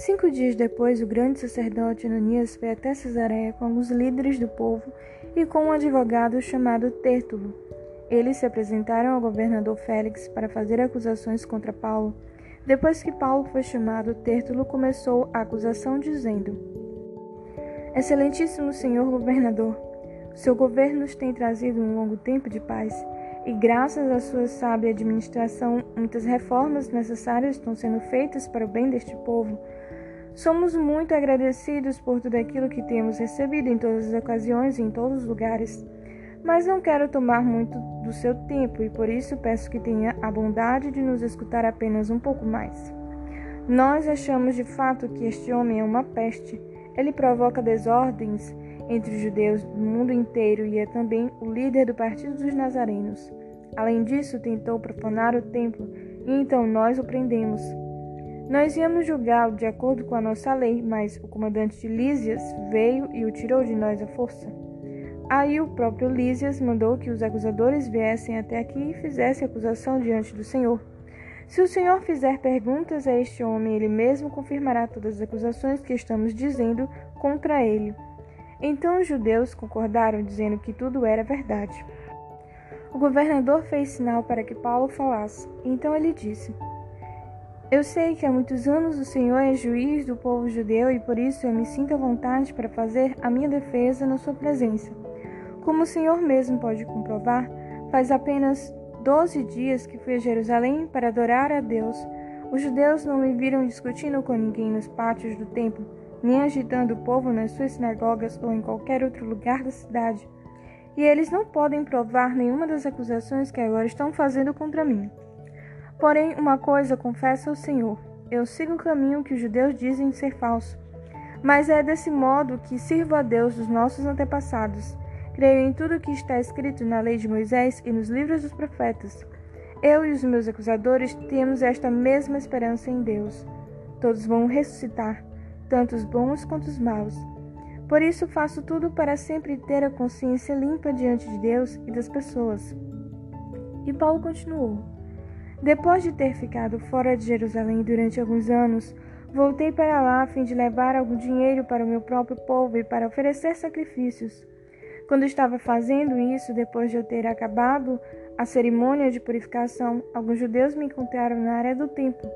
Cinco dias depois, o grande sacerdote Ananias foi até Cesareia com alguns líderes do povo e com um advogado chamado Tértulo. Eles se apresentaram ao governador Félix para fazer acusações contra Paulo. Depois que Paulo foi chamado, Tértulo começou a acusação dizendo: Excelentíssimo senhor governador, seu governo nos tem trazido um longo tempo de paz e graças à sua sábia administração, muitas reformas necessárias estão sendo feitas para o bem deste povo. Somos muito agradecidos por tudo aquilo que temos recebido em todas as ocasiões e em todos os lugares. Mas não quero tomar muito do seu tempo e por isso peço que tenha a bondade de nos escutar apenas um pouco mais. Nós achamos de fato que este homem é uma peste. Ele provoca desordens entre os judeus do mundo inteiro e é também o líder do Partido dos Nazarenos. Além disso, tentou profanar o templo e então nós o prendemos. Nós íamos julgá-lo de acordo com a nossa lei, mas o comandante de Lísias veio e o tirou de nós à força. Aí o próprio Lísias mandou que os acusadores viessem até aqui e fizessem acusação diante do Senhor. Se o Senhor fizer perguntas a este homem, ele mesmo confirmará todas as acusações que estamos dizendo contra ele. Então os judeus concordaram, dizendo que tudo era verdade. O governador fez sinal para que Paulo falasse. Então ele disse: eu sei que há muitos anos o Senhor é juiz do povo judeu e por isso eu me sinto à vontade para fazer a minha defesa na sua presença. Como o Senhor mesmo pode comprovar, faz apenas doze dias que fui a Jerusalém para adorar a Deus. Os judeus não me viram discutindo com ninguém nos pátios do templo, nem agitando o povo nas suas sinagogas ou em qualquer outro lugar da cidade. E eles não podem provar nenhuma das acusações que agora estão fazendo contra mim. Porém, uma coisa confesso ao Senhor: eu sigo o caminho que os judeus dizem ser falso. Mas é desse modo que sirvo a Deus dos nossos antepassados. Creio em tudo o que está escrito na lei de Moisés e nos livros dos profetas. Eu e os meus acusadores temos esta mesma esperança em Deus. Todos vão ressuscitar, tanto os bons quanto os maus. Por isso faço tudo para sempre ter a consciência limpa diante de Deus e das pessoas. E Paulo continuou. Depois de ter ficado fora de Jerusalém durante alguns anos, voltei para lá a fim de levar algum dinheiro para o meu próprio povo e para oferecer sacrifícios. Quando estava fazendo isso, depois de eu ter acabado a cerimônia de purificação, alguns judeus me encontraram na área do templo.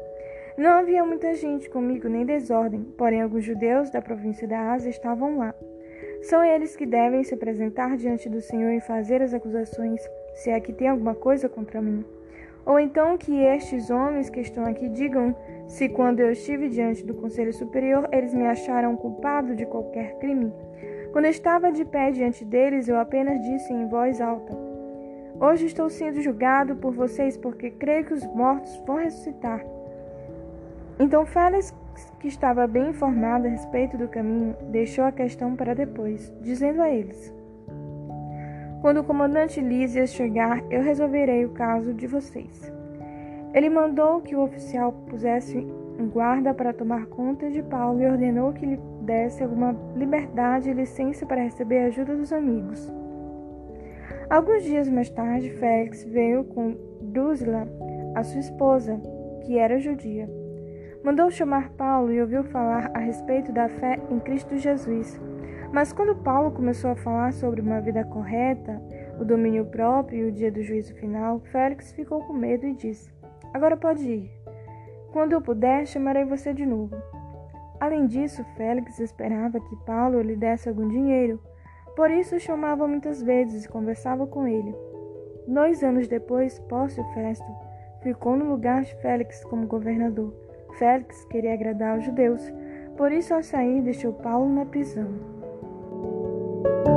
Não havia muita gente comigo nem desordem, porém alguns judeus da província da Ásia estavam lá. São eles que devem se apresentar diante do Senhor e fazer as acusações, se é que tem alguma coisa contra mim. Ou então que estes homens que estão aqui digam se, quando eu estive diante do Conselho Superior, eles me acharam culpado de qualquer crime. Quando estava de pé diante deles, eu apenas disse em voz alta: Hoje estou sendo julgado por vocês porque creio que os mortos vão ressuscitar. Então Félix, que estava bem informado a respeito do caminho, deixou a questão para depois, dizendo a eles: quando o comandante Lísias chegar, eu resolverei o caso de vocês. Ele mandou que o oficial pusesse um guarda para tomar conta de Paulo e ordenou que lhe desse alguma liberdade e licença para receber a ajuda dos amigos. Alguns dias mais tarde, Félix veio com Drusila, a sua esposa, que era judia. Mandou chamar Paulo e ouviu falar a respeito da fé em Cristo Jesus. Mas quando Paulo começou a falar sobre uma vida correta, o domínio próprio e o dia do juízo final, Félix ficou com medo e disse: Agora pode ir. Quando eu puder, chamarei você de novo. Além disso, Félix esperava que Paulo lhe desse algum dinheiro, por isso o chamava muitas vezes e conversava com ele. Dois anos depois, Pórcio Festo ficou no lugar de Félix como governador. Félix queria agradar aos judeus, por isso, ao sair, deixou Paulo na prisão. Thank you.